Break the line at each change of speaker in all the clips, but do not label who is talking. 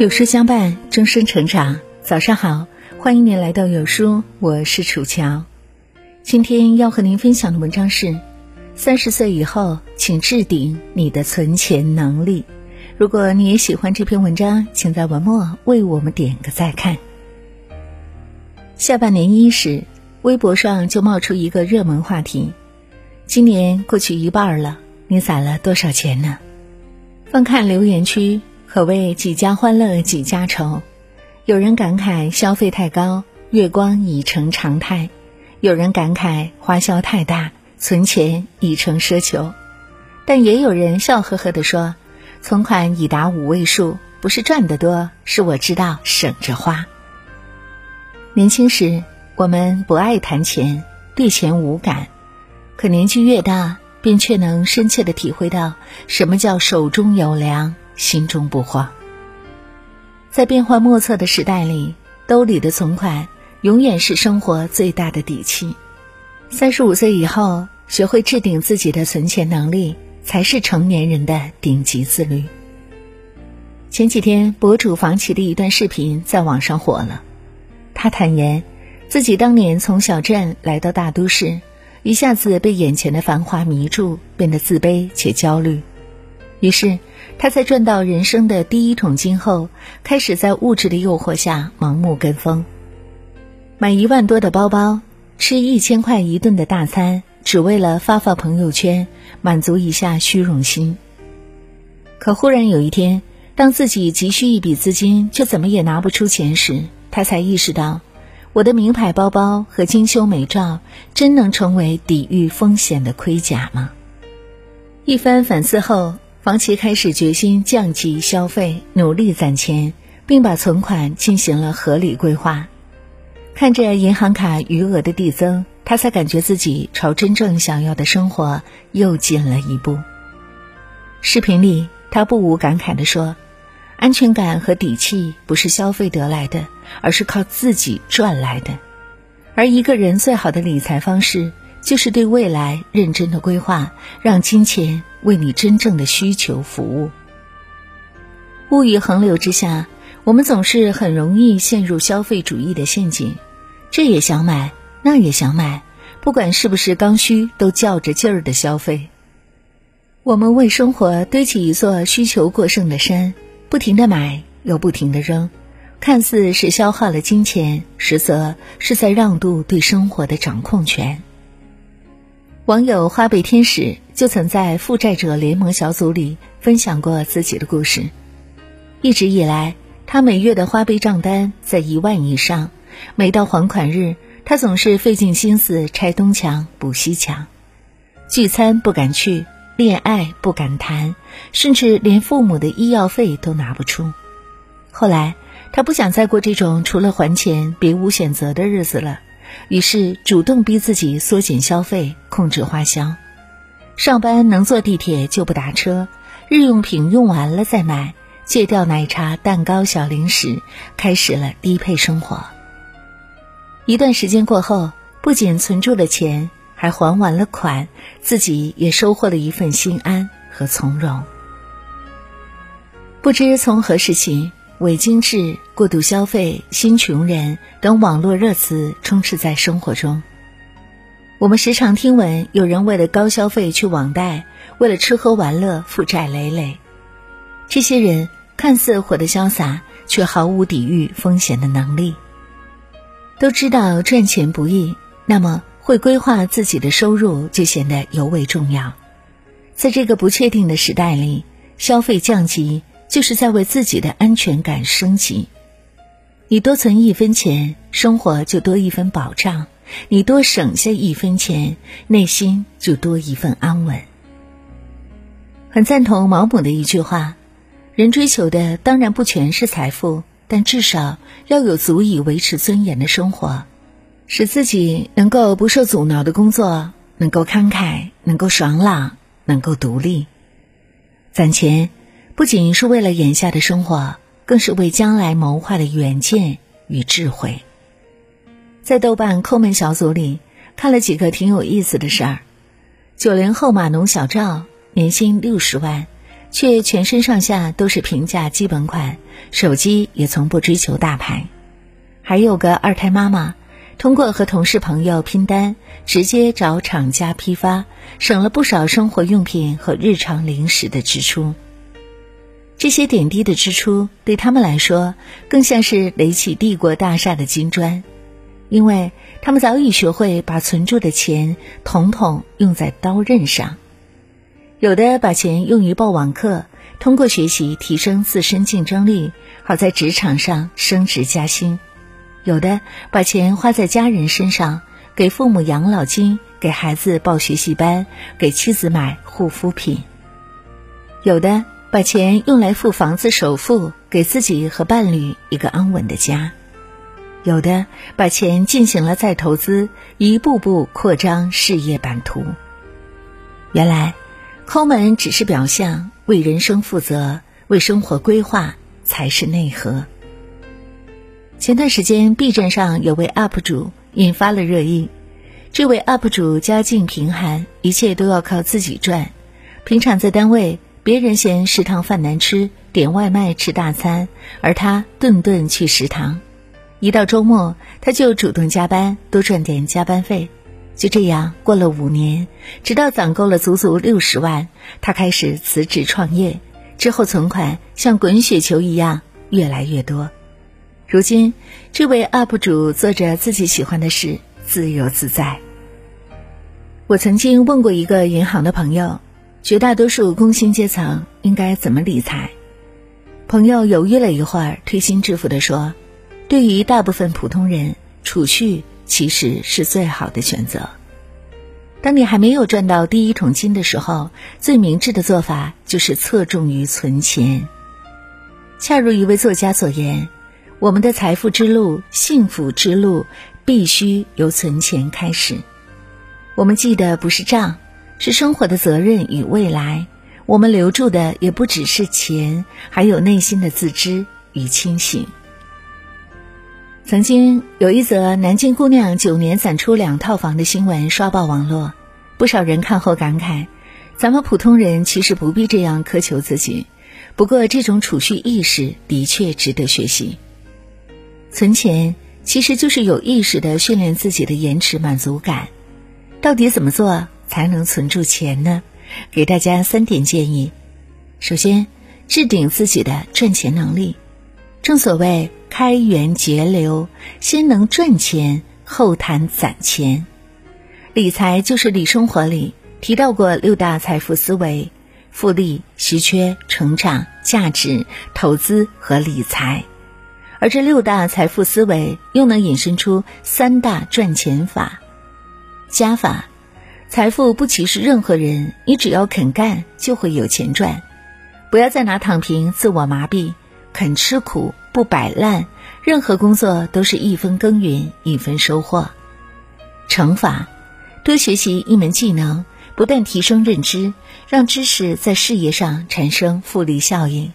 有书相伴，终身成长。早上好，欢迎您来到有书，我是楚乔。今天要和您分享的文章是：三十岁以后，请置顶你的存钱能力。如果你也喜欢这篇文章，请在文末为我们点个再看。下半年伊始，微博上就冒出一个热门话题：今年过去一半了，你攒了多少钱呢？翻看留言区。可谓几家欢乐几家愁，有人感慨消费太高，月光已成常态；有人感慨花销太大，存钱已成奢求。但也有人笑呵呵地说：“存款已达五位数，不是赚得多，是我知道省着花。”年轻时我们不爱谈钱，对钱无感；可年纪越大，便却能深切地体会到什么叫手中有粮。心中不慌。在变幻莫测的时代里，兜里的存款永远是生活最大的底气。三十五岁以后，学会置顶自己的存钱能力，才是成年人的顶级自律。前几天，博主房琪的一段视频在网上火了。他坦言，自己当年从小镇来到大都市，一下子被眼前的繁华迷住，变得自卑且焦虑。于是，他在赚到人生的第一桶金后，开始在物质的诱惑下盲目跟风，买一万多的包包，吃一千块一顿的大餐，只为了发发朋友圈，满足一下虚荣心。可忽然有一天，当自己急需一笔资金，却怎么也拿不出钱时，他才意识到，我的名牌包包和精修美照，真能成为抵御风险的盔甲吗？一番反思后。房琪开始决心降级消费，努力攒钱，并把存款进行了合理规划。看着银行卡余额的递增，他才感觉自己朝真正想要的生活又近了一步。视频里，他不无感慨地说：“安全感和底气不是消费得来的，而是靠自己赚来的。而一个人最好的理财方式。”就是对未来认真的规划，让金钱为你真正的需求服务。物欲横流之下，我们总是很容易陷入消费主义的陷阱，这也想买，那也想买，不管是不是刚需，都较着劲儿的消费。我们为生活堆起一座需求过剩的山，不停的买，又不停的扔，看似是消耗了金钱，实则是在让渡对生活的掌控权。网友花呗天使就曾在负债者联盟小组里分享过自己的故事。一直以来，他每月的花呗账单在一万以上，每到还款日，他总是费尽心思拆东墙补西墙，聚餐不敢去，恋爱不敢谈，甚至连父母的医药费都拿不出。后来，他不想再过这种除了还钱别无选择的日子了。于是主动逼自己缩减消费，控制花销。上班能坐地铁就不打车，日用品用完了再买，戒掉奶茶、蛋糕、小零食，开始了低配生活。一段时间过后，不仅存住了钱，还还完了款，自己也收获了一份心安和从容。不知从何时起。伪精致、过度消费、新穷人等网络热词充斥在生活中。我们时常听闻有人为了高消费去网贷，为了吃喝玩乐负债累累。这些人看似活得潇洒，却毫无抵御风险的能力。都知道赚钱不易，那么会规划自己的收入就显得尤为重要。在这个不确定的时代里，消费降级。就是在为自己的安全感升级。你多存一分钱，生活就多一分保障；你多省下一分钱，内心就多一份安稳。很赞同毛姆的一句话：人追求的当然不全是财富，但至少要有足以维持尊严的生活，使自己能够不受阻挠的工作，能够慷慨，能够爽朗，能够独立。攒钱。不仅是为了眼下的生活，更是为将来谋划的远见与智慧。在豆瓣抠门小组里看了几个挺有意思的事儿：九零后码农小赵，年薪六十万，却全身上下都是平价基本款，手机也从不追求大牌。还有个二胎妈妈，通过和同事朋友拼单，直接找厂家批发，省了不少生活用品和日常零食的支出。这些点滴的支出对他们来说，更像是垒起帝国大厦的金砖，因为他们早已学会把存住的钱统统用在刀刃上。有的把钱用于报网课，通过学习提升自身竞争力，好在职场上升职加薪；有的把钱花在家人身上，给父母养老金，给孩子报学习班，给妻子买护肤品；有的把钱用来付房子首付，给自己和伴侣一个安稳的家；有的把钱进行了再投资，一步步扩张事业版图。原来。抠门只是表象，为人生负责，为生活规划才是内核。前段时间，B 站上有位 UP 主引发了热议。这位 UP 主家境贫寒，一切都要靠自己赚。平常在单位，别人嫌食堂饭难吃，点外卖吃大餐，而他顿顿去食堂。一到周末，他就主动加班，多赚点加班费。就这样过了五年，直到攒够了足足六十万，他开始辞职创业。之后存款像滚雪球一样越来越多。如今，这位 UP 主做着自己喜欢的事，自由自在。我曾经问过一个银行的朋友，绝大多数工薪阶层应该怎么理财？朋友犹豫了一会儿，推心置腹地说：“对于大部分普通人，储蓄。”其实是最好的选择。当你还没有赚到第一桶金的时候，最明智的做法就是侧重于存钱。恰如一位作家所言：“我们的财富之路、幸福之路，必须由存钱开始。我们记的不是账，是生活的责任与未来。我们留住的也不只是钱，还有内心的自知与清醒。”曾经有一则南京姑娘九年攒出两套房的新闻刷爆网络，不少人看后感慨：咱们普通人其实不必这样苛求自己。不过，这种储蓄意识的确值得学习。存钱其实就是有意识的训练自己的延迟满足感。到底怎么做才能存住钱呢？给大家三点建议：首先，置顶自己的赚钱能力。正所谓。开源节流，先能赚钱，后谈攒钱。理财就是理生活里提到过六大财富思维：复利、稀缺、成长、价值、投资和理财。而这六大财富思维又能引申出三大赚钱法：加法，财富不歧视任何人，你只要肯干就会有钱赚。不要再拿躺平自我麻痹，肯吃苦。不摆烂，任何工作都是一分耕耘一分收获。乘法，多学习一门技能，不断提升认知，让知识在事业上产生复利效应。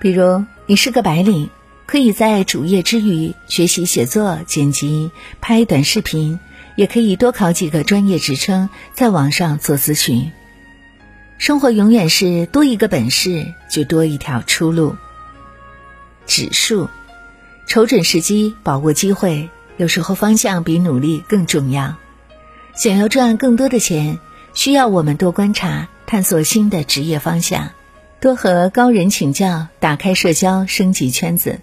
比如，你是个白领，可以在主业之余学习写作、剪辑、拍短视频，也可以多考几个专业职称，在网上做咨询。生活永远是多一个本事，就多一条出路。指数，瞅准时机，把握机会。有时候方向比努力更重要。想要赚更多的钱，需要我们多观察，探索新的职业方向，多和高人请教，打开社交，升级圈子。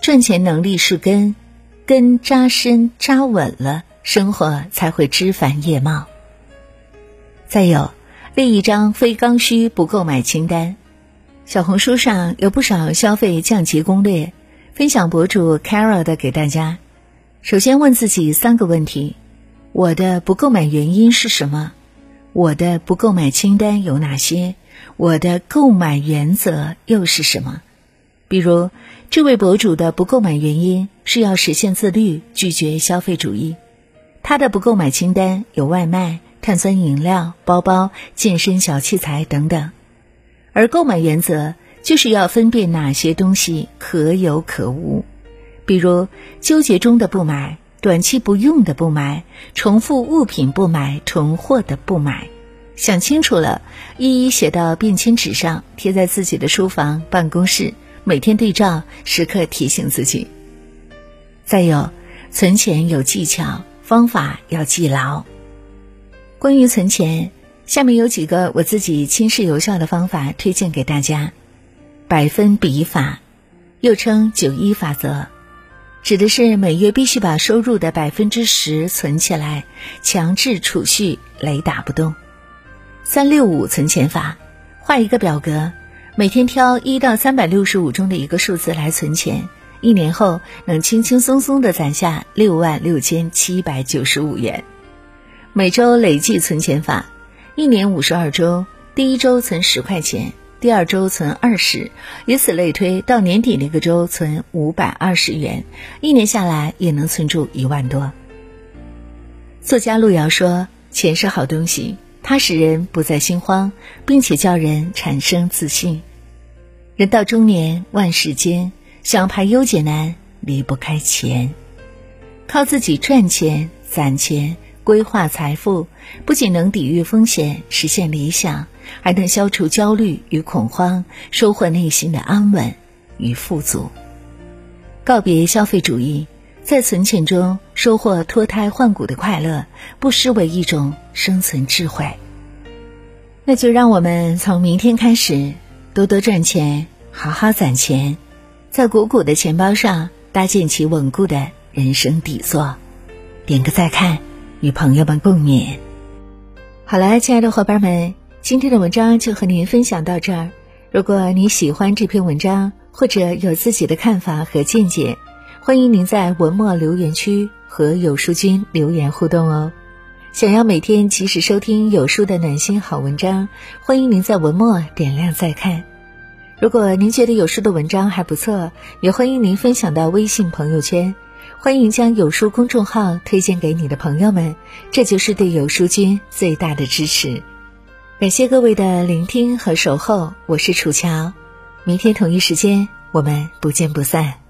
赚钱能力是根，根扎深扎稳了，生活才会枝繁叶茂。再有，列一张非刚需不购买清单。小红书上有不少消费降级攻略，分享博主 caro 的给大家。首先问自己三个问题：我的不购买原因是什么？我的不购买清单有哪些？我的购买原则又是什么？比如，这位博主的不购买原因是要实现自律，拒绝消费主义。他的不购买清单有外卖、碳酸饮料、包包、健身小器材等等。而购买原则就是要分辨哪些东西可有可无，比如纠结中的不买、短期不用的不买、重复物品不买、囤货的不买。想清楚了，一一写到便签纸上，贴在自己的书房、办公室，每天对照，时刻提醒自己。再有，存钱有技巧，方法要记牢。关于存钱，下面有几个我自己亲试有效的方法推荐给大家：百分比法，又称九一法则。指的是每月必须把收入的百分之十存起来，强制储蓄，雷打不动。三六五存钱法，画一个表格，每天挑一到三百六十五中的一个数字来存钱，一年后能轻轻松松的攒下六万六千七百九十五元。每周累计存钱法，一年五十二周，第一周存十块钱。第二周存二十，以此类推，到年底那个周存五百二十元，一年下来也能存住一万多。作家路遥说：“钱是好东西，它使人不再心慌，并且叫人产生自信。人到中年，万事艰，想排忧解难，离不开钱。靠自己赚钱、攒钱。”规划财富不仅能抵御风险、实现理想，还能消除焦虑与恐慌，收获内心的安稳与富足。告别消费主义，在存钱中收获脱胎换骨的快乐，不失为一种生存智慧。那就让我们从明天开始，多多赚钱，好好攒钱，在鼓鼓的钱包上搭建起稳固的人生底座。点个再看。与朋友们共勉。好了，亲爱的伙伴们，今天的文章就和您分享到这儿。如果你喜欢这篇文章，或者有自己的看法和见解，欢迎您在文末留言区和有书君留言互动哦。想要每天及时收听有书的暖心好文章，欢迎您在文末点亮再看。如果您觉得有书的文章还不错，也欢迎您分享到微信朋友圈。欢迎将有书公众号推荐给你的朋友们，这就是对有书君最大的支持。感谢各位的聆听和守候，我是楚乔，明天同一时间我们不见不散。